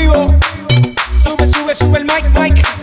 vivo. Sube, sube, sube el mic, mic.